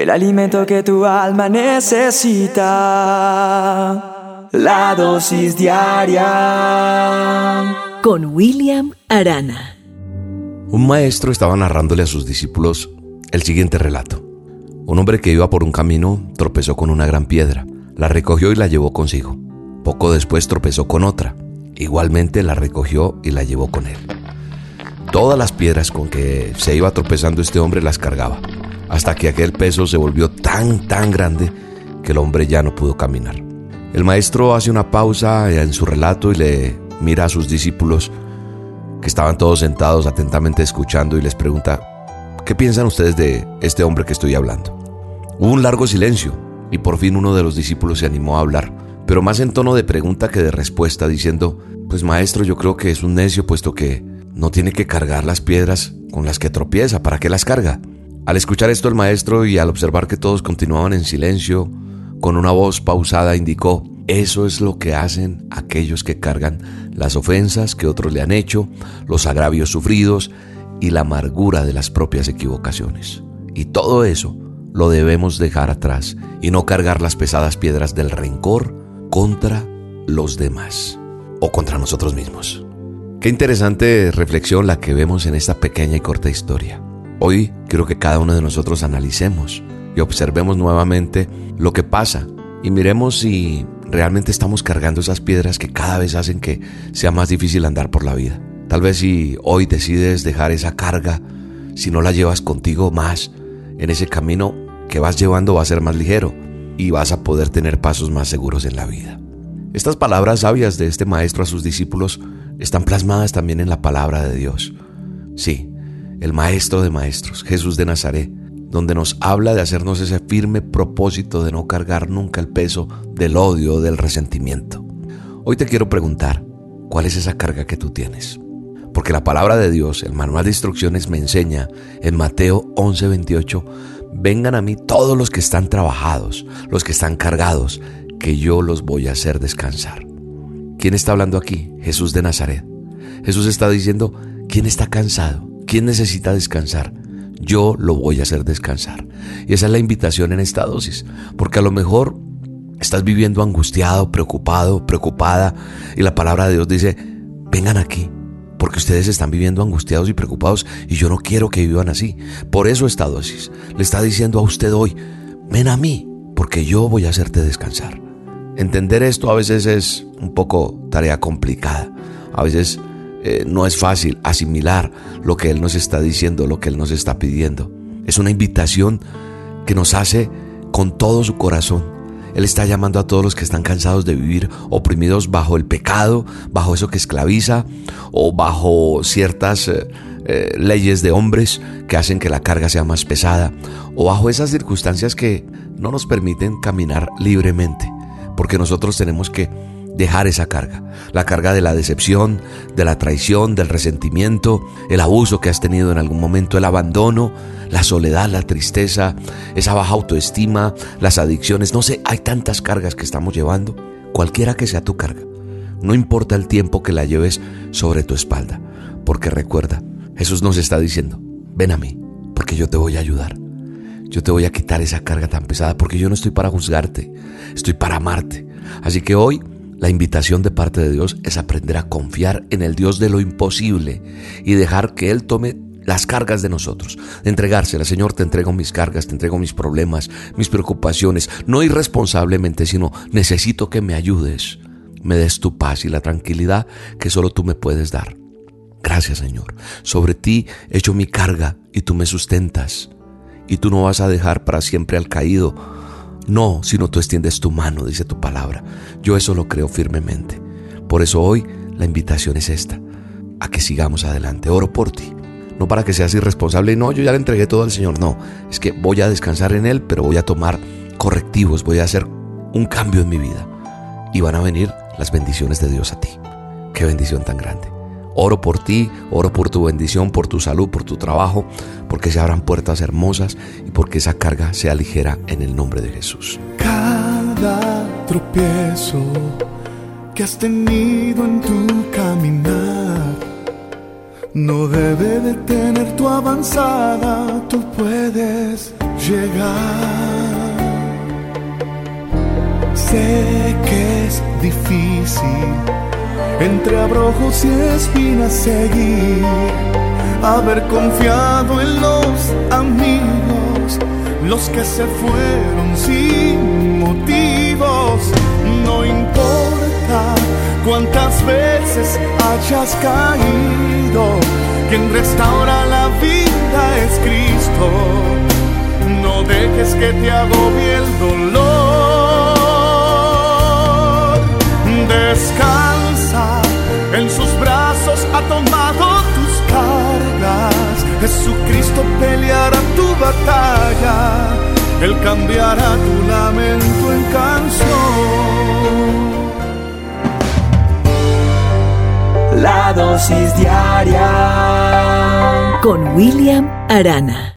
el alimento que tu alma necesita. La dosis diaria. Con William Arana. Un maestro estaba narrándole a sus discípulos el siguiente relato. Un hombre que iba por un camino tropezó con una gran piedra, la recogió y la llevó consigo. Poco después tropezó con otra, igualmente la recogió y la llevó con él. Todas las piedras con que se iba tropezando este hombre las cargaba, hasta que aquel peso se volvió tan, tan grande que el hombre ya no pudo caminar. El maestro hace una pausa en su relato y le mira a sus discípulos que estaban todos sentados atentamente escuchando y les pregunta, ¿qué piensan ustedes de este hombre que estoy hablando? Hubo un largo silencio y por fin uno de los discípulos se animó a hablar, pero más en tono de pregunta que de respuesta, diciendo, pues maestro, yo creo que es un necio puesto que no tiene que cargar las piedras con las que tropieza, ¿para qué las carga? Al escuchar esto el maestro y al observar que todos continuaban en silencio, con una voz pausada indicó, eso es lo que hacen aquellos que cargan las ofensas que otros le han hecho, los agravios sufridos y la amargura de las propias equivocaciones. Y todo eso lo debemos dejar atrás y no cargar las pesadas piedras del rencor contra los demás o contra nosotros mismos. Qué interesante reflexión la que vemos en esta pequeña y corta historia. Hoy quiero que cada uno de nosotros analicemos y observemos nuevamente lo que pasa y miremos si realmente estamos cargando esas piedras que cada vez hacen que sea más difícil andar por la vida. Tal vez si hoy decides dejar esa carga, si no la llevas contigo más en ese camino que vas llevando va a ser más ligero y vas a poder tener pasos más seguros en la vida. Estas palabras sabias de este maestro a sus discípulos están plasmadas también en la palabra de Dios. Sí, el Maestro de Maestros, Jesús de Nazaret, donde nos habla de hacernos ese firme propósito de no cargar nunca el peso del odio o del resentimiento. Hoy te quiero preguntar, ¿cuál es esa carga que tú tienes? Porque la palabra de Dios, el manual de instrucciones me enseña en Mateo 11:28, vengan a mí todos los que están trabajados, los que están cargados, que yo los voy a hacer descansar. ¿Quién está hablando aquí? Jesús de Nazaret. Jesús está diciendo, ¿quién está cansado? ¿Quién necesita descansar? Yo lo voy a hacer descansar. Y esa es la invitación en esta dosis, porque a lo mejor estás viviendo angustiado, preocupado, preocupada, y la palabra de Dios dice, vengan aquí, porque ustedes están viviendo angustiados y preocupados, y yo no quiero que vivan así. Por eso esta dosis le está diciendo a usted hoy, ven a mí, porque yo voy a hacerte descansar. Entender esto a veces es un poco tarea complicada. A veces eh, no es fácil asimilar lo que Él nos está diciendo, lo que Él nos está pidiendo. Es una invitación que nos hace con todo su corazón. Él está llamando a todos los que están cansados de vivir oprimidos bajo el pecado, bajo eso que esclaviza o bajo ciertas eh, eh, leyes de hombres que hacen que la carga sea más pesada o bajo esas circunstancias que no nos permiten caminar libremente porque nosotros tenemos que dejar esa carga, la carga de la decepción, de la traición, del resentimiento, el abuso que has tenido en algún momento, el abandono, la soledad, la tristeza, esa baja autoestima, las adicciones, no sé, hay tantas cargas que estamos llevando, cualquiera que sea tu carga, no importa el tiempo que la lleves sobre tu espalda, porque recuerda, Jesús nos está diciendo, ven a mí, porque yo te voy a ayudar. Yo te voy a quitar esa carga tan pesada porque yo no estoy para juzgarte, estoy para amarte. Así que hoy la invitación de parte de Dios es aprender a confiar en el Dios de lo imposible y dejar que Él tome las cargas de nosotros, de entregárselas. Señor, te entrego mis cargas, te entrego mis problemas, mis preocupaciones, no irresponsablemente, sino necesito que me ayudes, me des tu paz y la tranquilidad que solo tú me puedes dar. Gracias, Señor. Sobre ti echo mi carga y tú me sustentas y tú no vas a dejar para siempre al caído. No, sino tú extiendes tu mano, dice tu palabra. Yo eso lo creo firmemente. Por eso hoy la invitación es esta, a que sigamos adelante. Oro por ti. No para que seas irresponsable, no, yo ya le entregué todo al Señor, no. Es que voy a descansar en Él, pero voy a tomar correctivos, voy a hacer un cambio en mi vida. Y van a venir las bendiciones de Dios a ti. Qué bendición tan grande. Oro por ti, oro por tu bendición, por tu salud, por tu trabajo, porque se abran puertas hermosas y porque esa carga sea ligera en el nombre de Jesús. Cada tropiezo que has tenido en tu caminar no debe detener tu avanzada, tú puedes llegar. Sé que es difícil entre abrojos y espinas seguir, haber confiado en los amigos, los que se fueron sin motivos. No importa cuántas veces hayas caído, quien restaura la vida es Cristo. No dejes que te agobie el dolor. Descansa, tomado tus cargas. Jesucristo peleará tu batalla. Él cambiará tu lamento en canción. La dosis diaria Con William Arana.